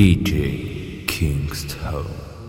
DJ Kingstone.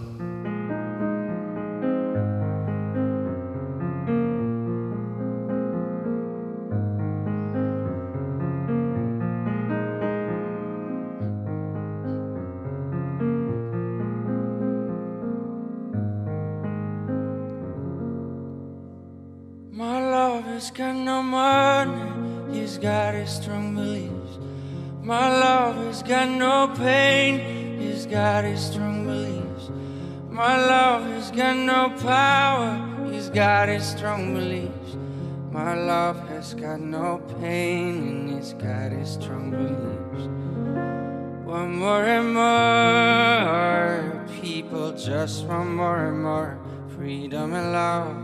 Freedom and love.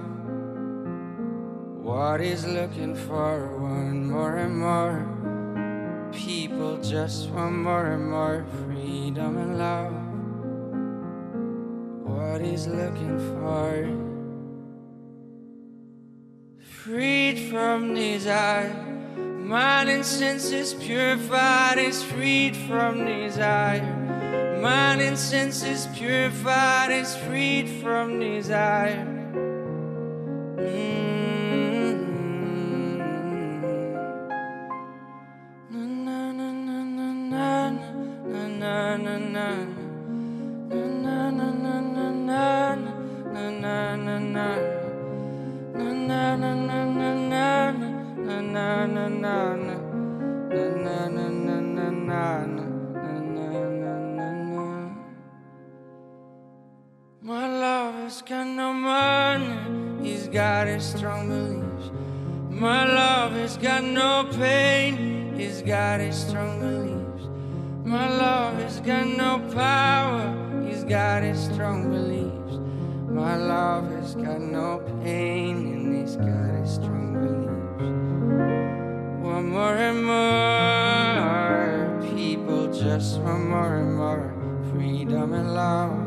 What is looking for one more and more? People just want more and more freedom and love. What is looking for? Freed from desire, mind and senses purified is freed from desire. Mind and senses purified is freed from desire. Mm. He's got his strong beliefs. My lover's got no pain, he's got his strong beliefs. My lover's got no power, he's got his strong beliefs. My lover's got no pain, and he's got his strong beliefs. One more and more people just want more and more freedom and love.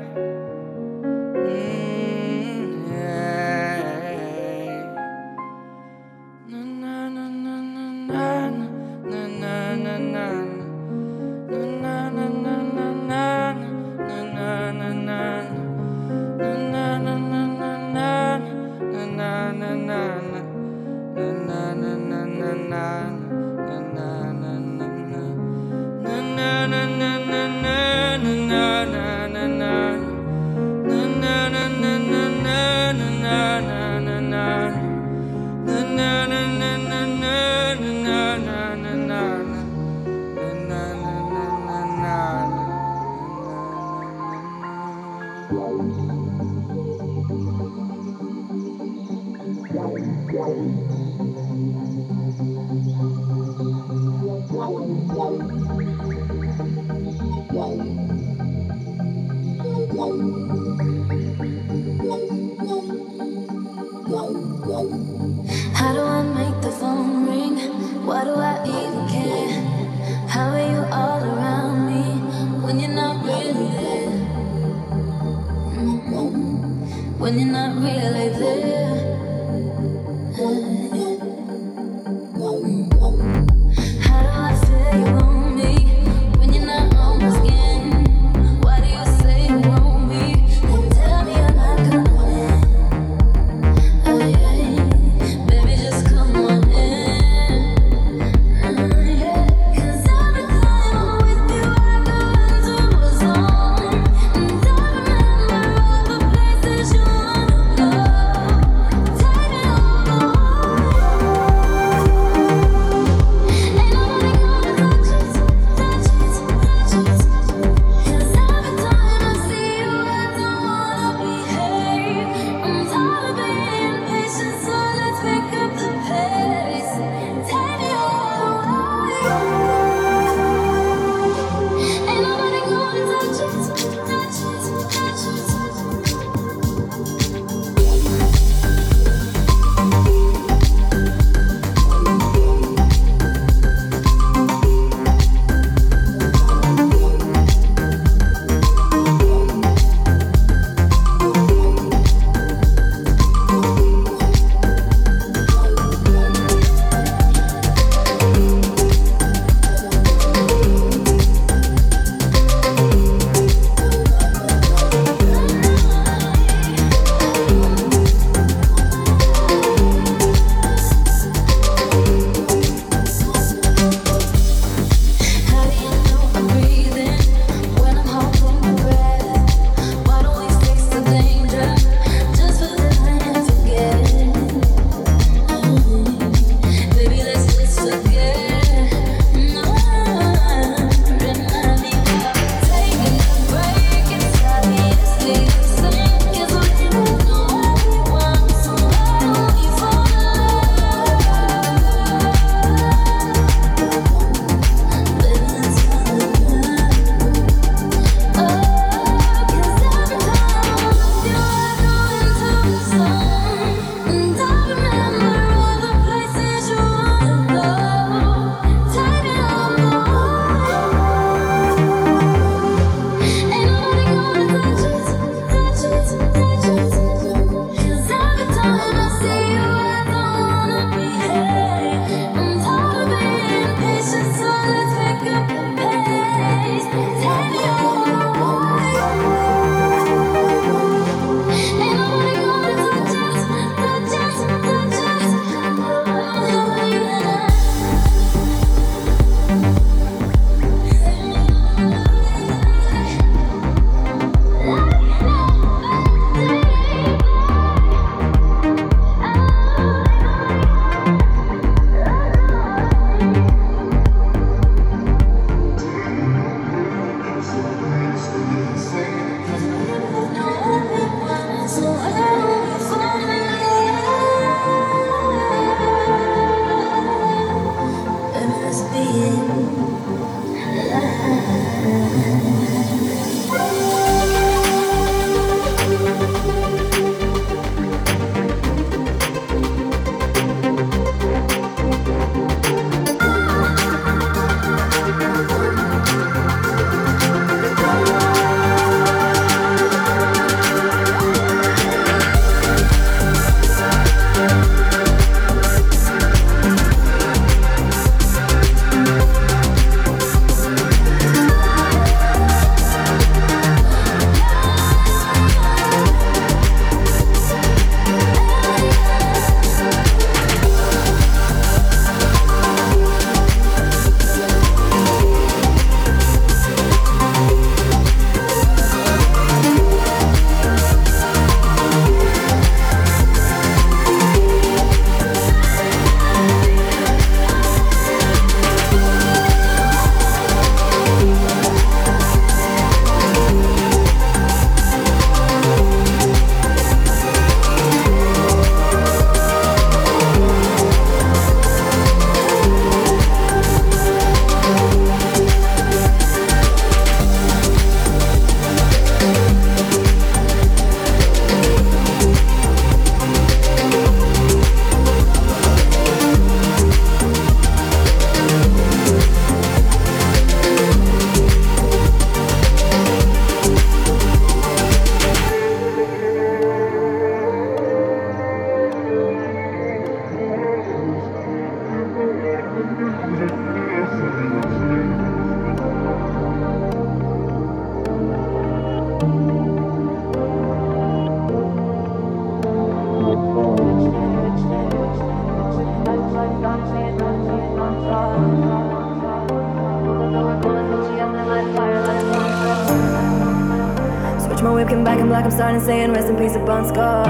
Starting saying rest in peace, Bon Scott.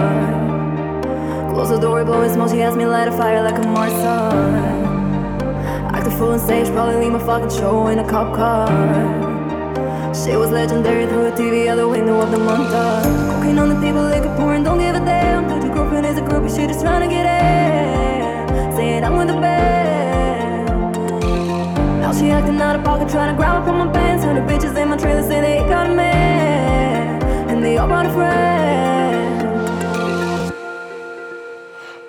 Close the door, blowing smoke, she asked me light a fire like a Morrison. Act a fool on stage, probably leave my fucking show in a cop car. She was legendary through a TV out the window of the montage. Cooking on the table, liquor pouring, don't give a damn. Dude, your girlfriend is a groupie, she just trying to get in. Saying I'm with the band. Now she acting out of pocket, trying to grab up on my pants. The bitches in my trailer say they got a man. All brought a friend.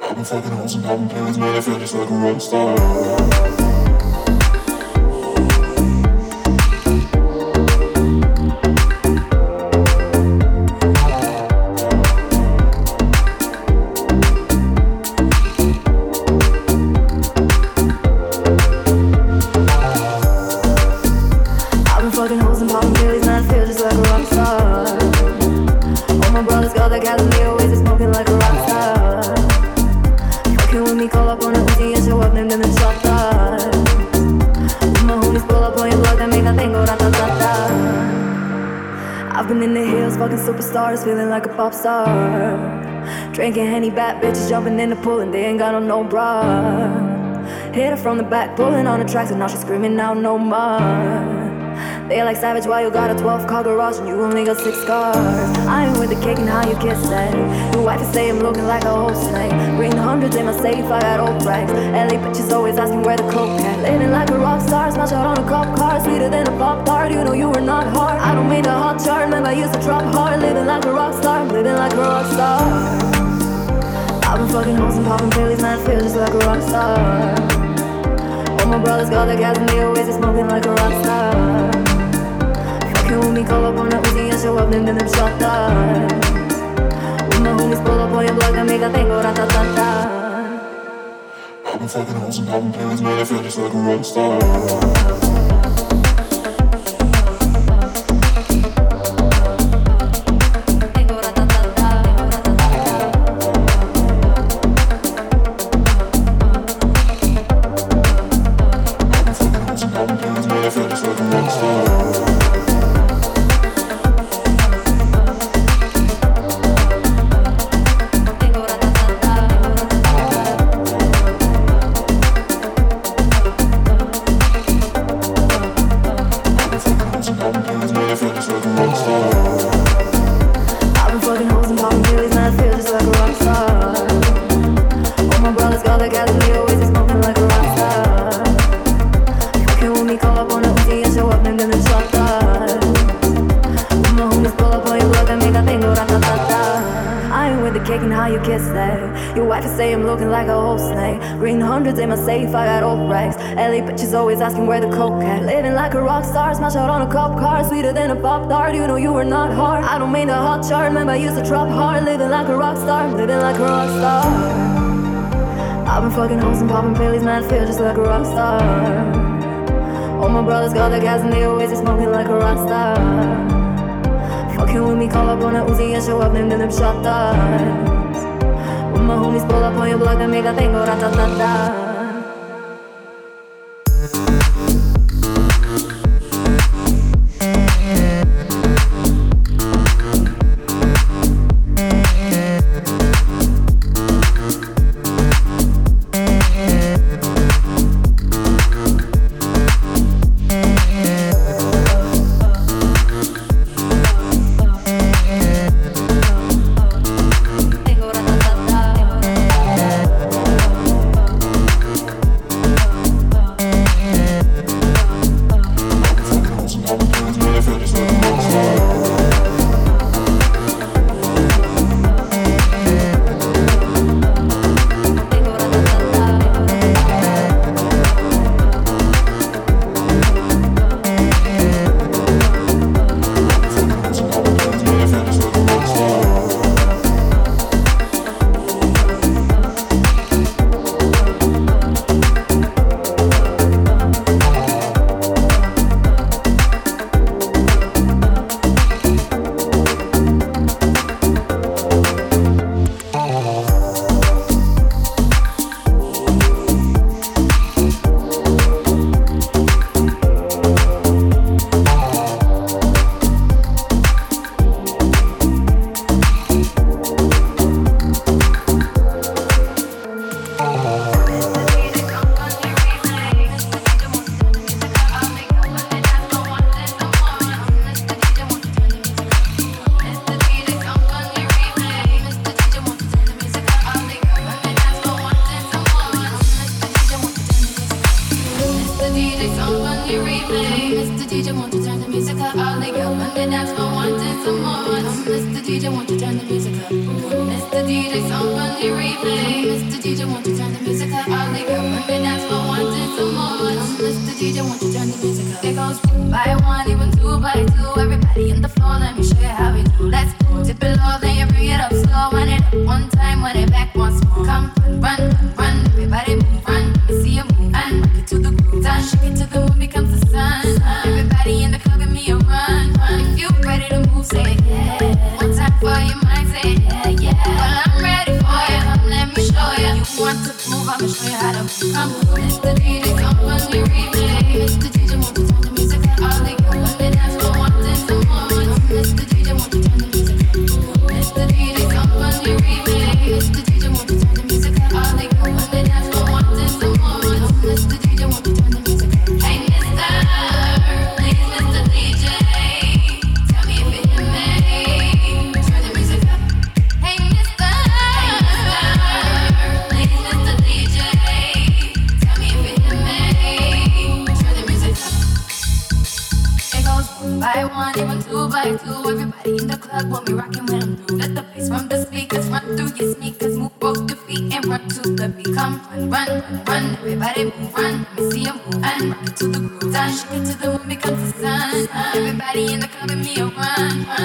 I've been fucking hoes and popping pills, man, I feel just like a rock star. Pop star. Drinking Henny, bad bitches jumping in the pool and they ain't got on no bra. Hit her from the back, pulling on the tracks, and now she's screaming out no more. They like savage, why you got a 12 car garage and you only got six cars? I ain't with the cake and how you kiss that. Your wife is say I'm looking like a whole snake. Bring hundreds in my safe, I got old racks. LA bitches always asking where the coke at. Living like a rock star, smash out on a cop car, sweeter than a pop tart. You know you were not hard. I don't mean the hot chart, remember I used to drop hard. Living like a rock star, living like a rock star. I've been fucking hoes and popping pills, man, I feel just like a rock star. All my brothers got the gas and they always smoking like a rock star. And up, them them them shot. When my homies pull up on your block, that make that thing go. I've been fucking hoes and popping pills, man, I feel just like a rock star. A tart. You know you were not hard. I don't mean the hot chart, remember I used to drop hard. Living like a rock star, living like a rock star. I've been fucking hoes and popping pills, man, feel just like a rock star. All my brothers got the gas and they always smoking like a rock star. Fucking with me, call up on a Uzi and show up, name them shot. When my homies pull up on your block, they make that thing go da da da.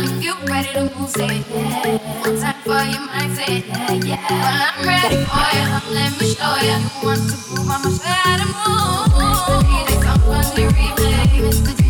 you ready to move, yeah. One time for your. Well, I'm ready for you, let me show you. You want to move, I'ma show you how to move.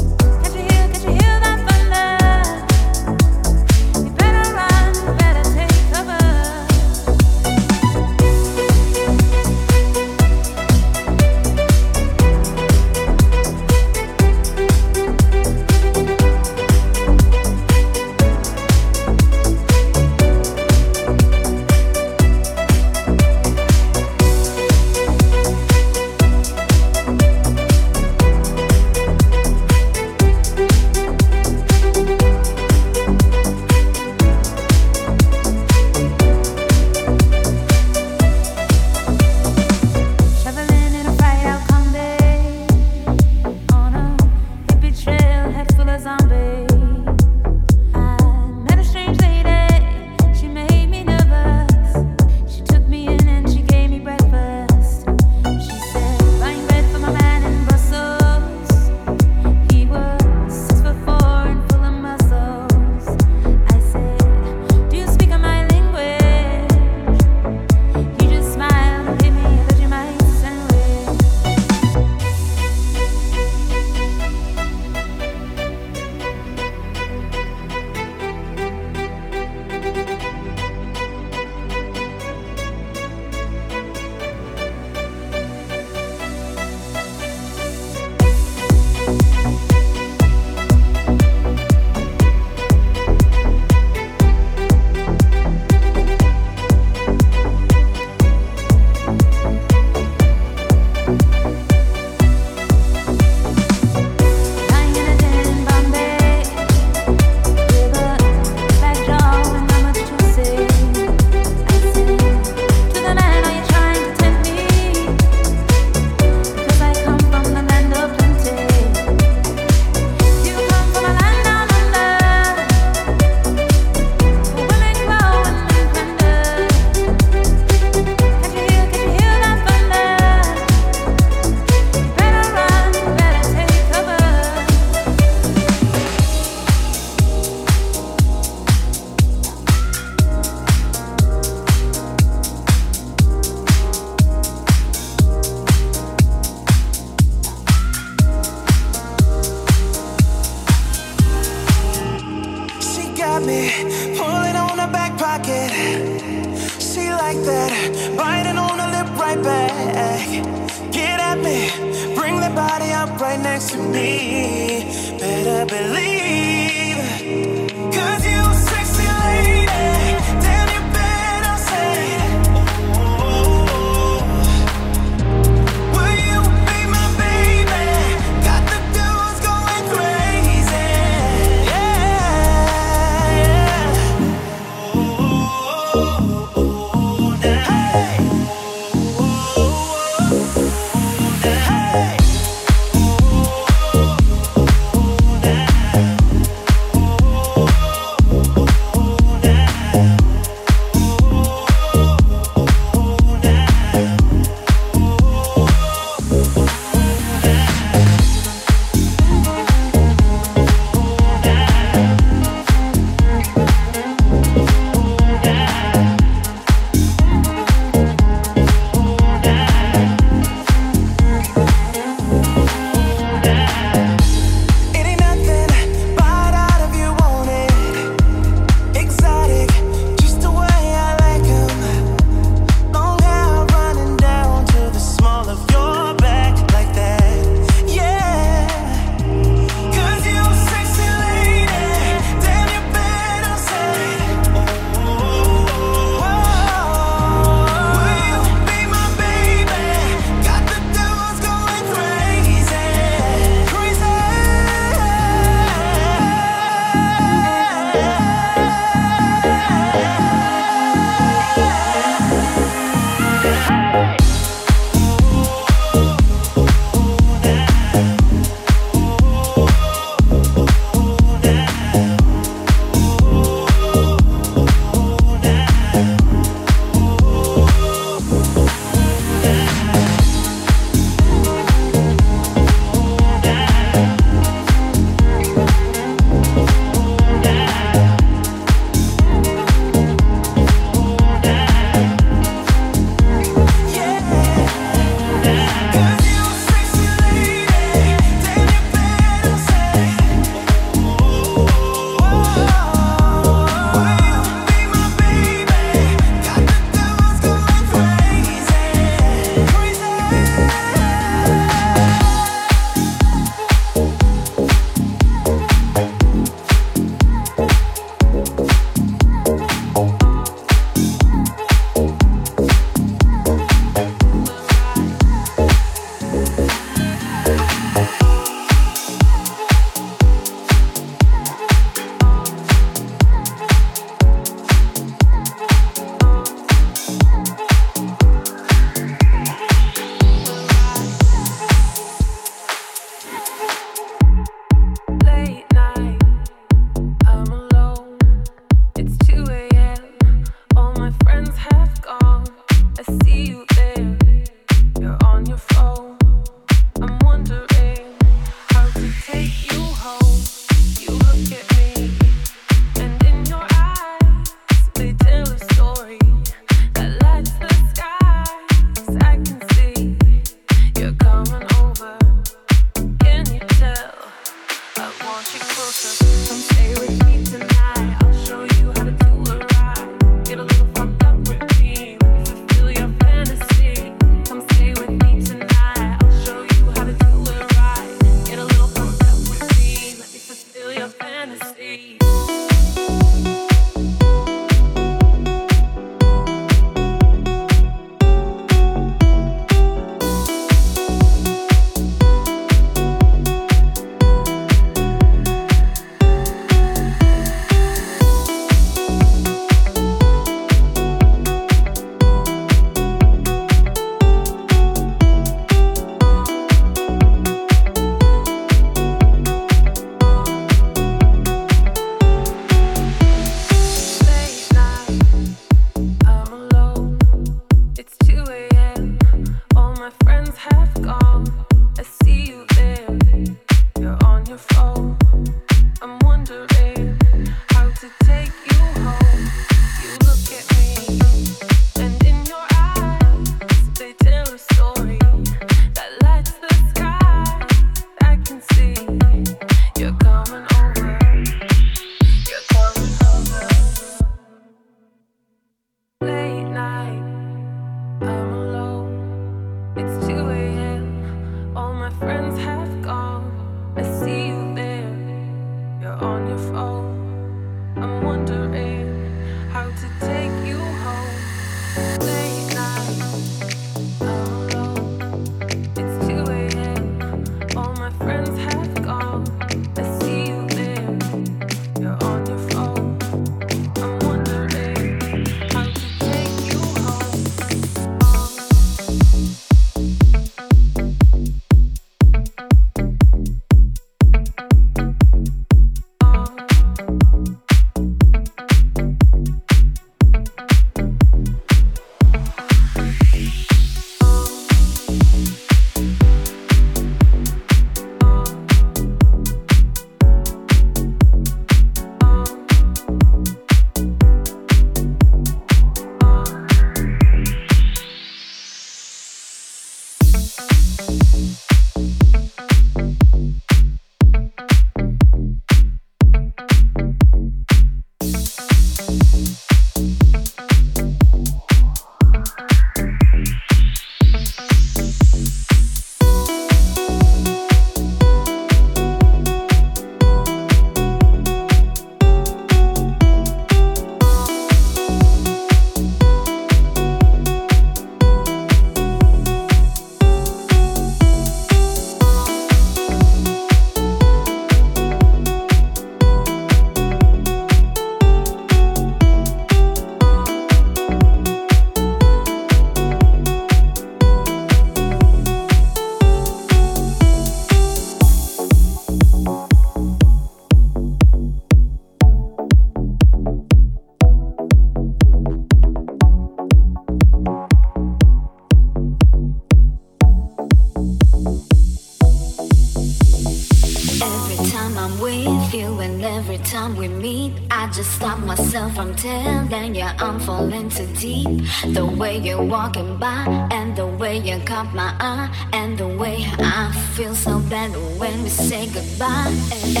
way you're walking by, and the way you caught my eye, and the way I feel so bad when we say goodbye.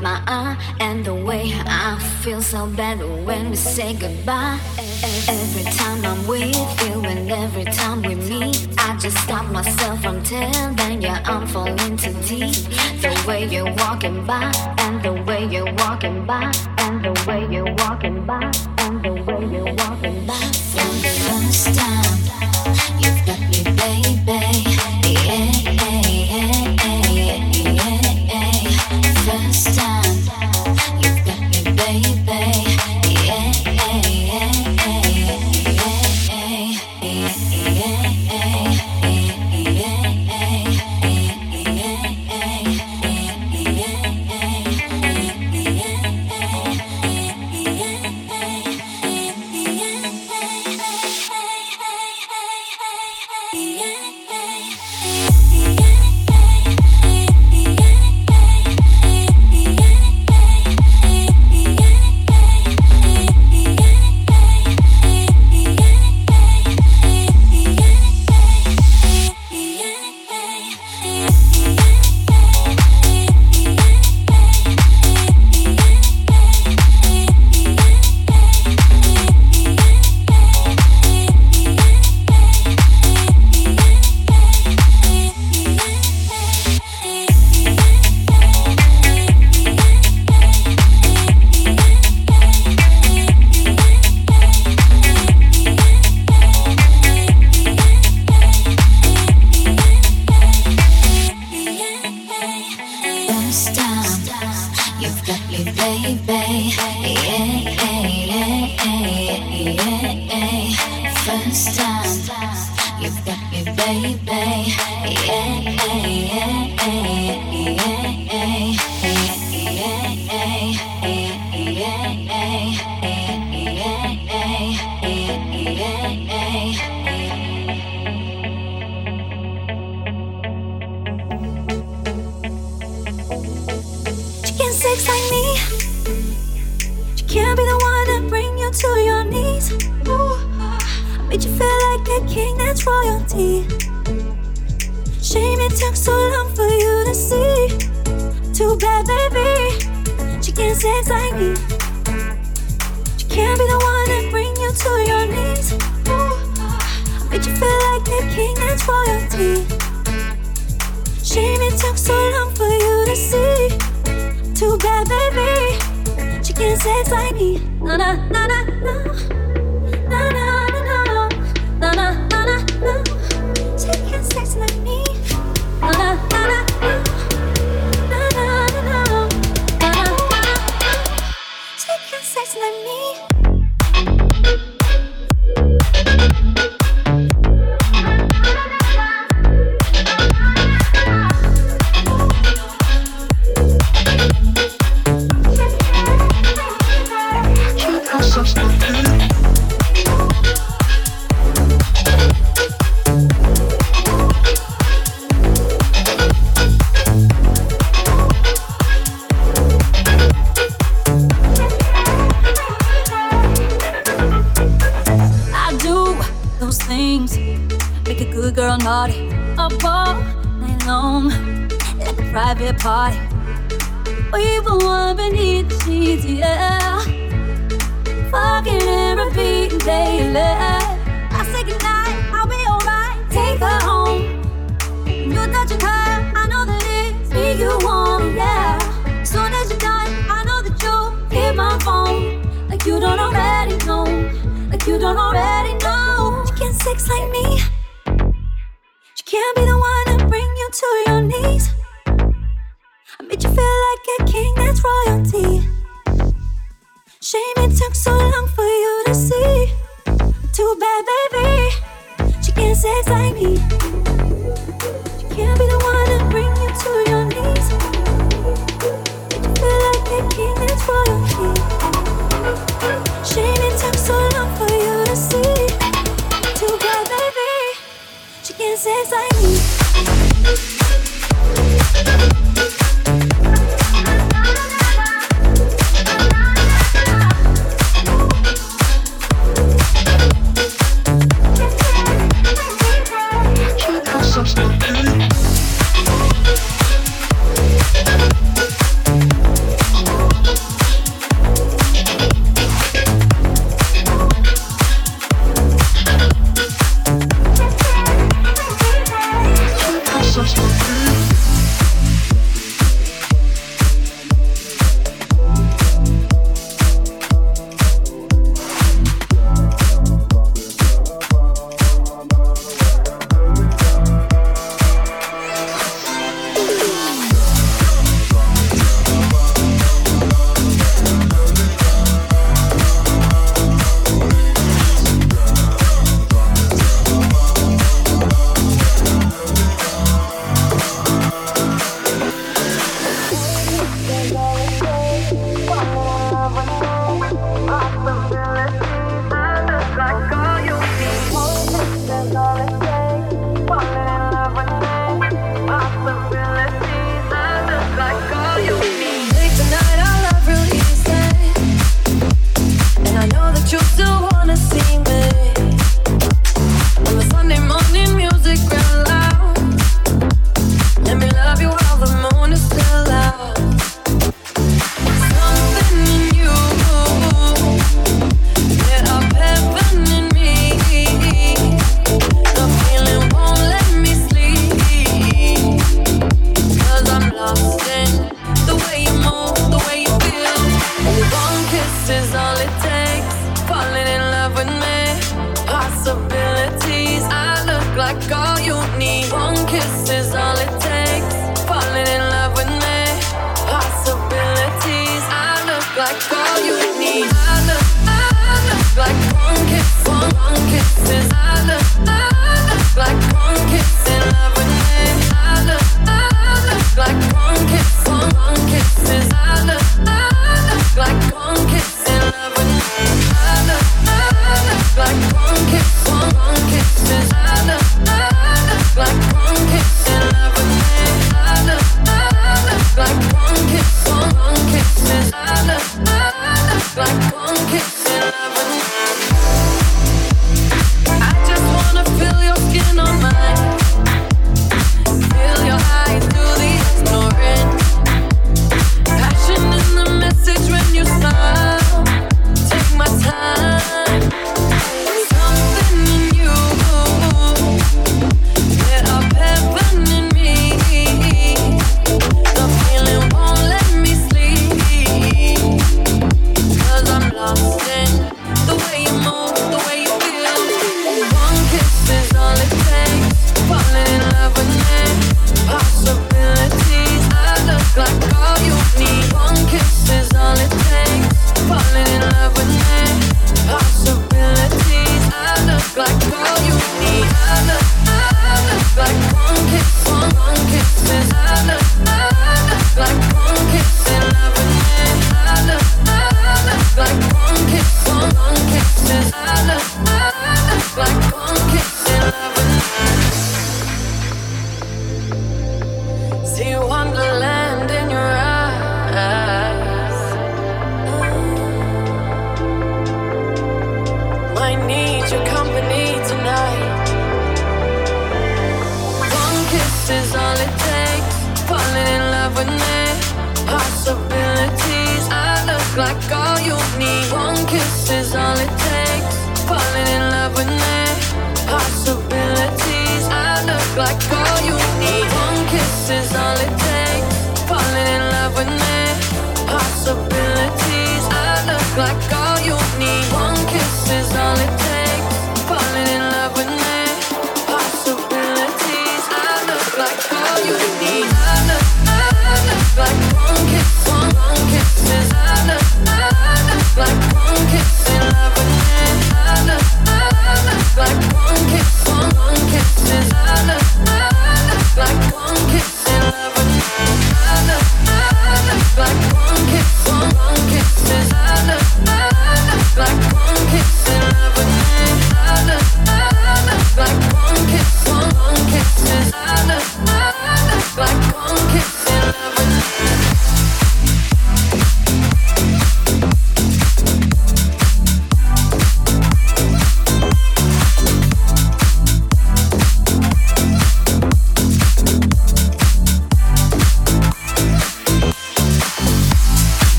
my eye and the way I feel so bad when we say goodbye. Every time I'm with you and every time we meet, I just stop myself from telling you I'm falling too deep. The way you're walking by and the way you're walking by and the way you're walking by. said like me. Na na na na na. says I need.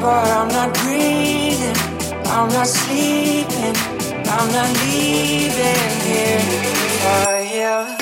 but I'm not breathing. I'm not sleeping. I'm not leaving here for.